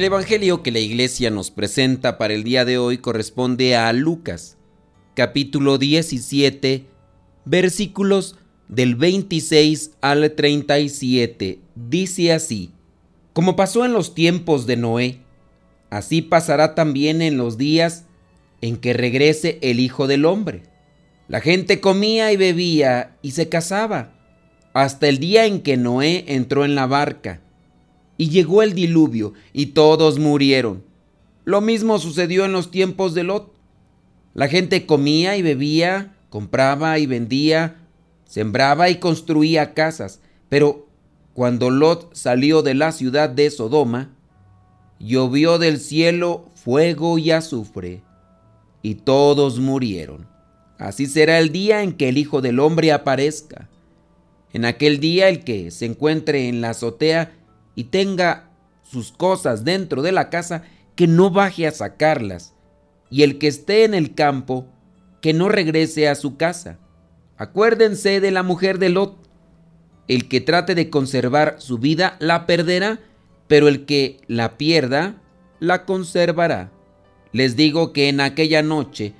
El Evangelio que la iglesia nos presenta para el día de hoy corresponde a Lucas, capítulo 17, versículos del 26 al 37. Dice así, como pasó en los tiempos de Noé, así pasará también en los días en que regrese el Hijo del Hombre. La gente comía y bebía y se casaba, hasta el día en que Noé entró en la barca y llegó el diluvio y todos murieron. Lo mismo sucedió en los tiempos de Lot. La gente comía y bebía, compraba y vendía, sembraba y construía casas, pero cuando Lot salió de la ciudad de Sodoma, llovió del cielo fuego y azufre, y todos murieron. Así será el día en que el Hijo del Hombre aparezca. En aquel día el que se encuentre en la azotea y tenga sus cosas dentro de la casa, que no baje a sacarlas, y el que esté en el campo, que no regrese a su casa. Acuérdense de la mujer de Lot. El que trate de conservar su vida la perderá, pero el que la pierda la conservará. Les digo que en aquella noche,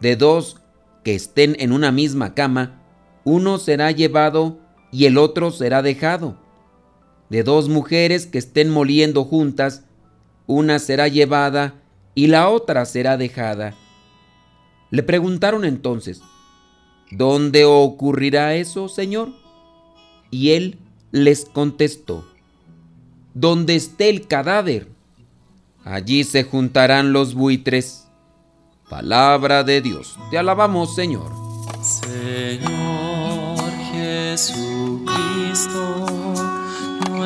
de dos que estén en una misma cama, uno será llevado y el otro será dejado de dos mujeres que estén moliendo juntas, una será llevada y la otra será dejada. Le preguntaron entonces, ¿dónde ocurrirá eso, Señor? Y él les contestó, donde esté el cadáver, allí se juntarán los buitres. Palabra de Dios, te alabamos, Señor. Señor Jesucristo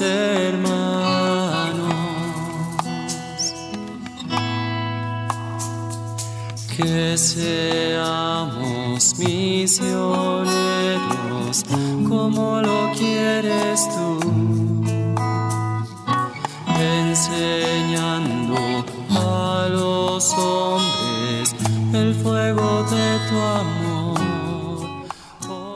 hermanos. Que seamos misioneros como lo quieres tú, enseñando a los hombres el fuego de tu amor.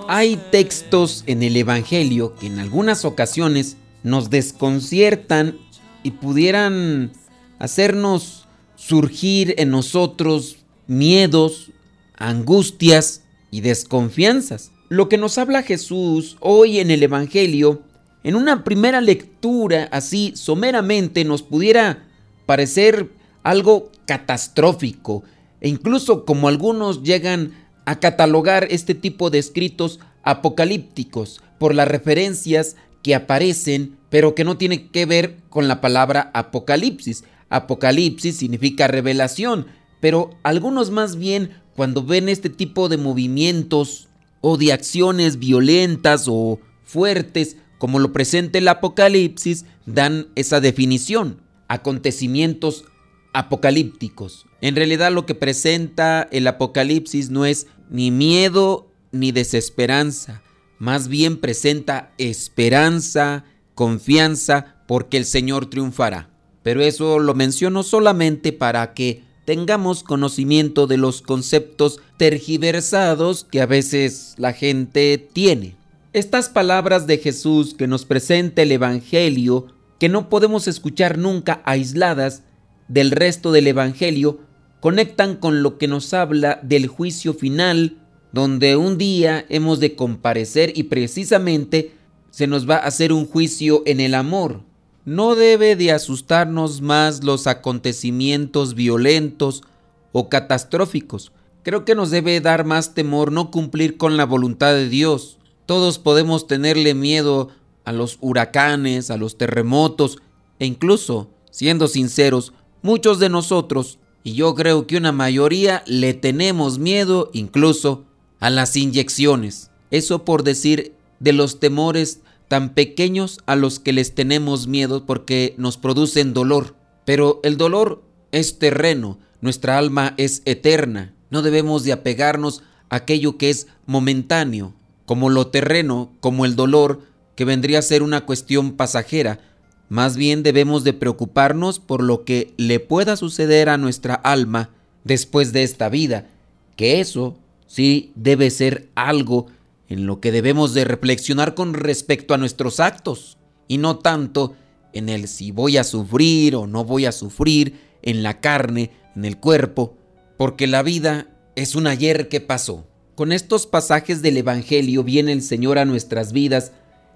Hay textos en el Evangelio que en algunas ocasiones nos desconciertan y pudieran hacernos surgir en nosotros miedos, angustias y desconfianzas. Lo que nos habla Jesús hoy en el Evangelio, en una primera lectura así someramente nos pudiera parecer algo catastrófico e incluso como algunos llegan a catalogar este tipo de escritos apocalípticos por las referencias que aparecen, pero que no tienen que ver con la palabra apocalipsis. Apocalipsis significa revelación, pero algunos más bien cuando ven este tipo de movimientos o de acciones violentas o fuertes, como lo presenta el Apocalipsis, dan esa definición, acontecimientos apocalípticos. En realidad lo que presenta el Apocalipsis no es ni miedo ni desesperanza, más bien presenta esperanza, confianza, porque el Señor triunfará. Pero eso lo menciono solamente para que tengamos conocimiento de los conceptos tergiversados que a veces la gente tiene. Estas palabras de Jesús que nos presenta el Evangelio, que no podemos escuchar nunca aisladas del resto del Evangelio, conectan con lo que nos habla del juicio final, donde un día hemos de comparecer y precisamente se nos va a hacer un juicio en el amor. No debe de asustarnos más los acontecimientos violentos o catastróficos. Creo que nos debe dar más temor no cumplir con la voluntad de Dios. Todos podemos tenerle miedo a los huracanes, a los terremotos e incluso, siendo sinceros, muchos de nosotros, y yo creo que una mayoría, le tenemos miedo incluso a las inyecciones. Eso por decir de los temores tan pequeños a los que les tenemos miedo porque nos producen dolor. Pero el dolor es terreno, nuestra alma es eterna. No debemos de apegarnos a aquello que es momentáneo, como lo terreno, como el dolor, que vendría a ser una cuestión pasajera. Más bien debemos de preocuparnos por lo que le pueda suceder a nuestra alma después de esta vida, que eso sí debe ser algo en lo que debemos de reflexionar con respecto a nuestros actos, y no tanto en el si voy a sufrir o no voy a sufrir en la carne, en el cuerpo, porque la vida es un ayer que pasó. Con estos pasajes del Evangelio viene el Señor a nuestras vidas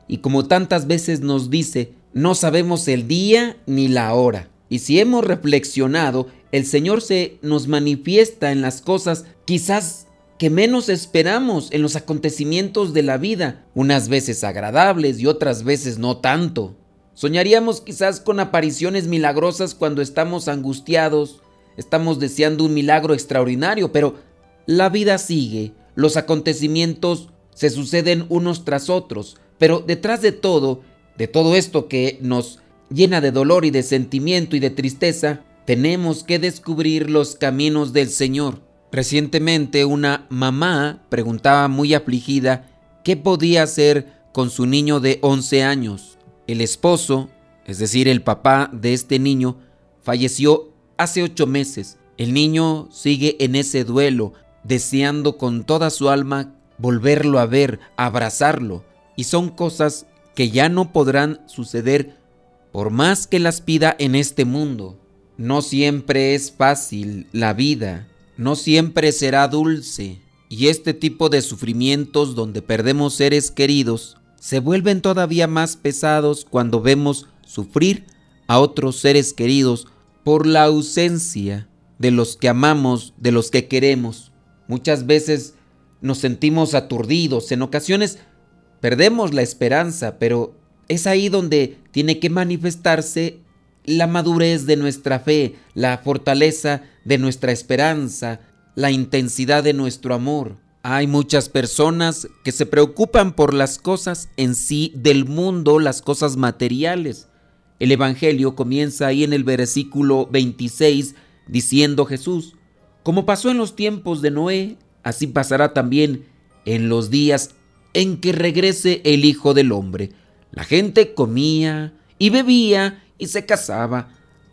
y como tantas veces nos dice, no sabemos el día ni la hora. Y si hemos reflexionado, el Señor se nos manifiesta en las cosas quizás que menos esperamos en los acontecimientos de la vida, unas veces agradables y otras veces no tanto. Soñaríamos quizás con apariciones milagrosas cuando estamos angustiados, estamos deseando un milagro extraordinario, pero la vida sigue, los acontecimientos se suceden unos tras otros, pero detrás de todo, de todo esto que nos llena de dolor y de sentimiento y de tristeza, tenemos que descubrir los caminos del Señor. Recientemente una mamá preguntaba muy afligida qué podía hacer con su niño de 11 años. El esposo, es decir, el papá de este niño, falleció hace ocho meses. El niño sigue en ese duelo, deseando con toda su alma volverlo a ver, abrazarlo. Y son cosas que ya no podrán suceder por más que las pida en este mundo. No siempre es fácil la vida no siempre será dulce y este tipo de sufrimientos donde perdemos seres queridos se vuelven todavía más pesados cuando vemos sufrir a otros seres queridos por la ausencia de los que amamos, de los que queremos. Muchas veces nos sentimos aturdidos, en ocasiones perdemos la esperanza, pero es ahí donde tiene que manifestarse la madurez de nuestra fe, la fortaleza de nuestra esperanza, la intensidad de nuestro amor. Hay muchas personas que se preocupan por las cosas en sí del mundo, las cosas materiales. El Evangelio comienza ahí en el versículo 26 diciendo Jesús, como pasó en los tiempos de Noé, así pasará también en los días en que regrese el Hijo del Hombre. La gente comía y bebía y se casaba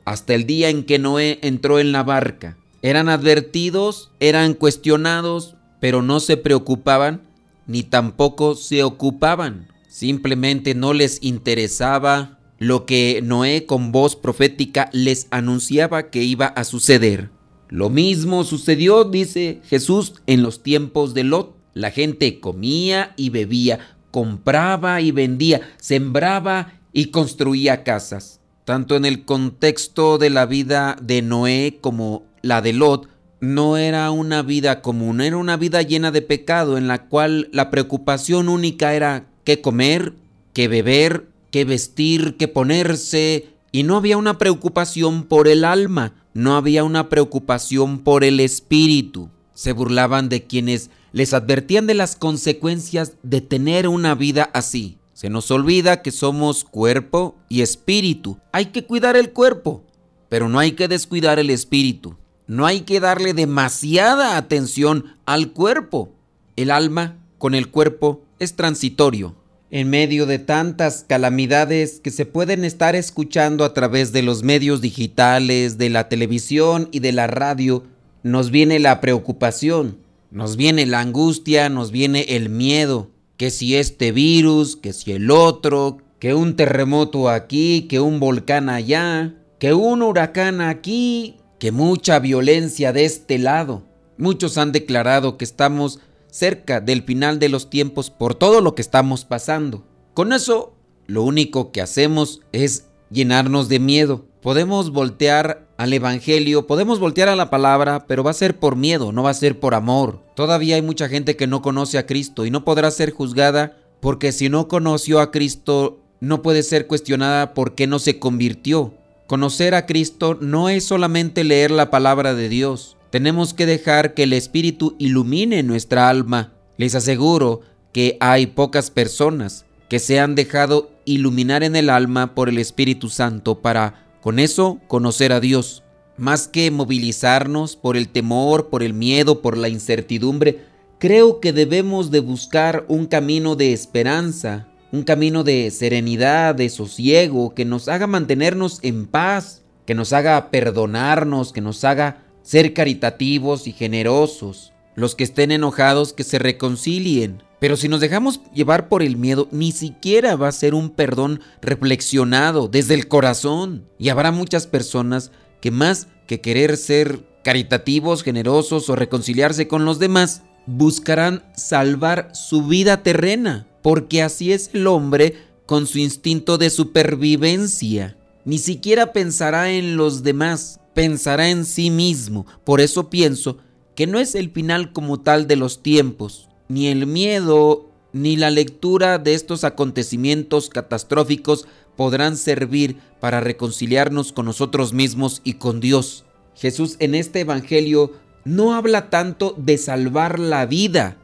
hasta el día en que Noé entró en la barca. Eran advertidos, eran cuestionados, pero no se preocupaban ni tampoco se ocupaban. Simplemente no les interesaba lo que Noé con voz profética les anunciaba que iba a suceder. Lo mismo sucedió, dice Jesús, en los tiempos de Lot. La gente comía y bebía, compraba y vendía, sembraba y construía casas tanto en el contexto de la vida de Noé como la de Lot, no era una vida común, era una vida llena de pecado en la cual la preocupación única era qué comer, qué beber, qué vestir, qué ponerse, y no había una preocupación por el alma, no había una preocupación por el espíritu. Se burlaban de quienes les advertían de las consecuencias de tener una vida así. Se nos olvida que somos cuerpo y espíritu. Hay que cuidar el cuerpo, pero no hay que descuidar el espíritu. No hay que darle demasiada atención al cuerpo. El alma con el cuerpo es transitorio. En medio de tantas calamidades que se pueden estar escuchando a través de los medios digitales, de la televisión y de la radio, nos viene la preocupación, nos viene la angustia, nos viene el miedo que si este virus, que si el otro, que un terremoto aquí, que un volcán allá, que un huracán aquí, que mucha violencia de este lado. Muchos han declarado que estamos cerca del final de los tiempos por todo lo que estamos pasando. Con eso, lo único que hacemos es llenarnos de miedo, Podemos voltear al Evangelio, podemos voltear a la palabra, pero va a ser por miedo, no va a ser por amor. Todavía hay mucha gente que no conoce a Cristo y no podrá ser juzgada porque si no conoció a Cristo no puede ser cuestionada por qué no se convirtió. Conocer a Cristo no es solamente leer la palabra de Dios. Tenemos que dejar que el Espíritu ilumine nuestra alma. Les aseguro que hay pocas personas que se han dejado iluminar en el alma por el Espíritu Santo para con eso conocer a Dios. Más que movilizarnos por el temor, por el miedo, por la incertidumbre, creo que debemos de buscar un camino de esperanza, un camino de serenidad, de sosiego, que nos haga mantenernos en paz, que nos haga perdonarnos, que nos haga ser caritativos y generosos. Los que estén enojados que se reconcilien. Pero si nos dejamos llevar por el miedo, ni siquiera va a ser un perdón reflexionado desde el corazón. Y habrá muchas personas que más que querer ser caritativos, generosos o reconciliarse con los demás, buscarán salvar su vida terrena porque así es el hombre con su instinto de supervivencia. Ni siquiera pensará en los demás, pensará en sí mismo. Por eso pienso que no es el final como tal de los tiempos, ni el miedo, ni la lectura de estos acontecimientos catastróficos podrán servir para reconciliarnos con nosotros mismos y con Dios. Jesús en este Evangelio no habla tanto de salvar la vida,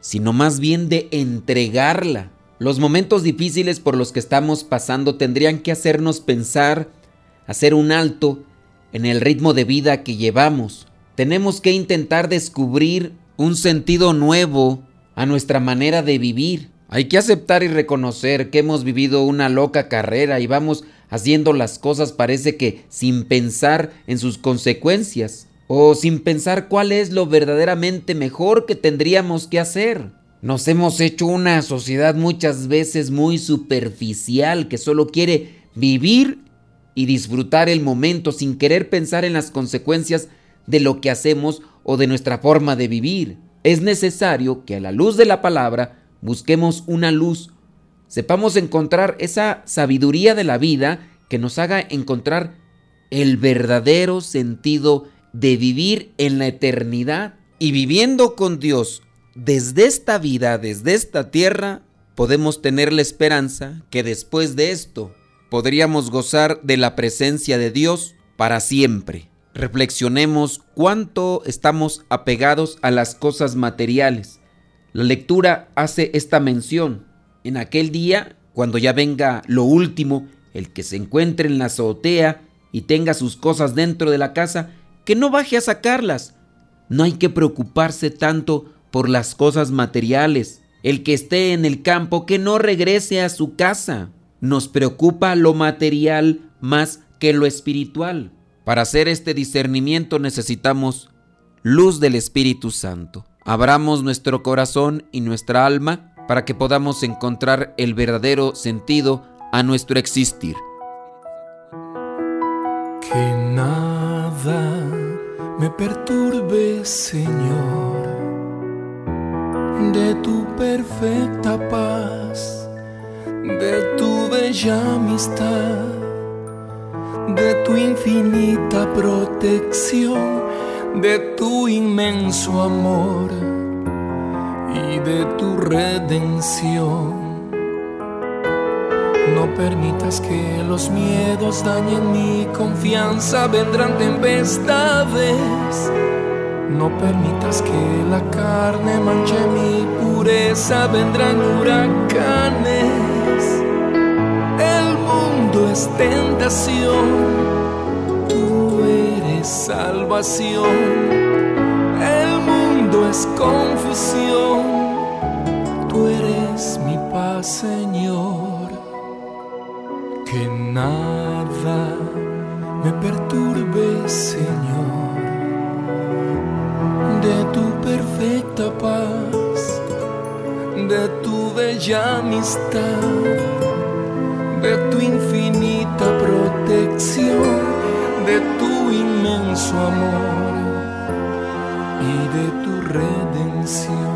sino más bien de entregarla. Los momentos difíciles por los que estamos pasando tendrían que hacernos pensar, hacer un alto en el ritmo de vida que llevamos. Tenemos que intentar descubrir un sentido nuevo a nuestra manera de vivir. Hay que aceptar y reconocer que hemos vivido una loca carrera y vamos haciendo las cosas parece que sin pensar en sus consecuencias o sin pensar cuál es lo verdaderamente mejor que tendríamos que hacer. Nos hemos hecho una sociedad muchas veces muy superficial que solo quiere vivir y disfrutar el momento sin querer pensar en las consecuencias de lo que hacemos o de nuestra forma de vivir. Es necesario que a la luz de la palabra busquemos una luz, sepamos encontrar esa sabiduría de la vida que nos haga encontrar el verdadero sentido de vivir en la eternidad y viviendo con Dios desde esta vida, desde esta tierra, podemos tener la esperanza que después de esto podríamos gozar de la presencia de Dios para siempre. Reflexionemos cuánto estamos apegados a las cosas materiales. La lectura hace esta mención. En aquel día, cuando ya venga lo último, el que se encuentre en la azotea y tenga sus cosas dentro de la casa, que no baje a sacarlas. No hay que preocuparse tanto por las cosas materiales. El que esté en el campo, que no regrese a su casa. Nos preocupa lo material más que lo espiritual. Para hacer este discernimiento necesitamos luz del Espíritu Santo. Abramos nuestro corazón y nuestra alma para que podamos encontrar el verdadero sentido a nuestro existir. Que nada me perturbe, Señor, de tu perfecta paz, de tu bella amistad, de tu infinita protección, de tu inmenso amor y de tu redención. No permitas que los miedos dañen mi confianza, vendrán tempestades. No permitas que la carne manche mi pureza, vendrán huracanes. Tentación, tú eres salvación. El mundo es confusión, tú eres mi paz, Señor que nada me perturbe, Señor, de tu perfecta paz, de tu bella amistad, de tu infinita inmenso amor y de tu redención.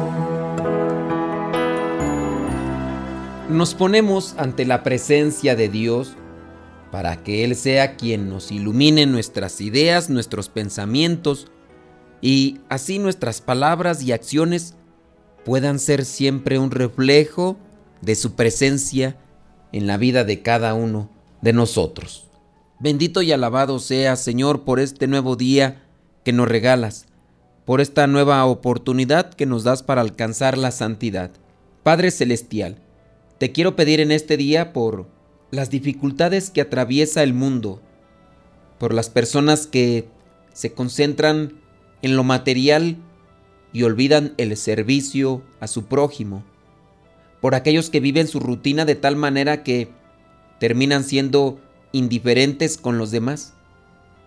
nos ponemos ante la presencia de Dios para que Él sea quien nos ilumine nuestras ideas, nuestros pensamientos, y así nuestras palabras y acciones puedan ser siempre un reflejo de su presencia en la vida de cada uno de nosotros. Bendito y alabado sea, Señor, por este nuevo día que nos regalas, por esta nueva oportunidad que nos das para alcanzar la santidad. Padre Celestial, te quiero pedir en este día por las dificultades que atraviesa el mundo, por las personas que se concentran en lo material y olvidan el servicio a su prójimo, por aquellos que viven su rutina de tal manera que terminan siendo indiferentes con los demás.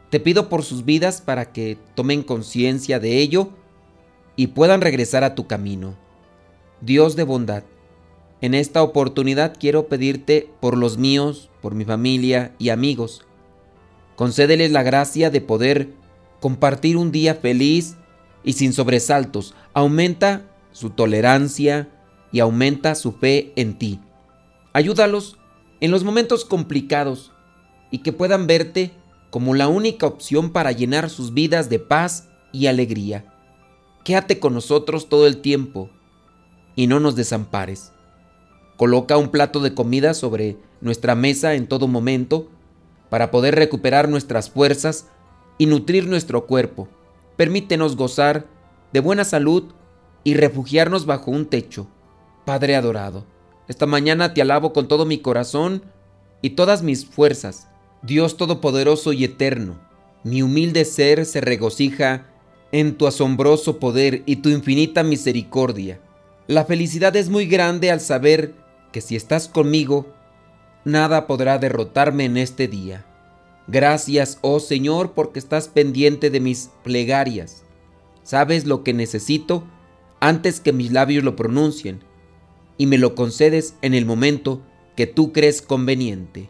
Te pido por sus vidas para que tomen conciencia de ello y puedan regresar a tu camino. Dios de bondad, en esta oportunidad quiero pedirte por los míos, por mi familia y amigos. Concédeles la gracia de poder compartir un día feliz y sin sobresaltos. Aumenta su tolerancia y aumenta su fe en ti. Ayúdalos en los momentos complicados y que puedan verte como la única opción para llenar sus vidas de paz y alegría. Quédate con nosotros todo el tiempo y no nos desampares. Coloca un plato de comida sobre nuestra mesa en todo momento para poder recuperar nuestras fuerzas y nutrir nuestro cuerpo. Permítenos gozar de buena salud y refugiarnos bajo un techo. Padre adorado, esta mañana te alabo con todo mi corazón y todas mis fuerzas. Dios Todopoderoso y Eterno, mi humilde ser se regocija en tu asombroso poder y tu infinita misericordia. La felicidad es muy grande al saber que si estás conmigo, nada podrá derrotarme en este día. Gracias, oh Señor, porque estás pendiente de mis plegarias. Sabes lo que necesito antes que mis labios lo pronuncien y me lo concedes en el momento que tú crees conveniente.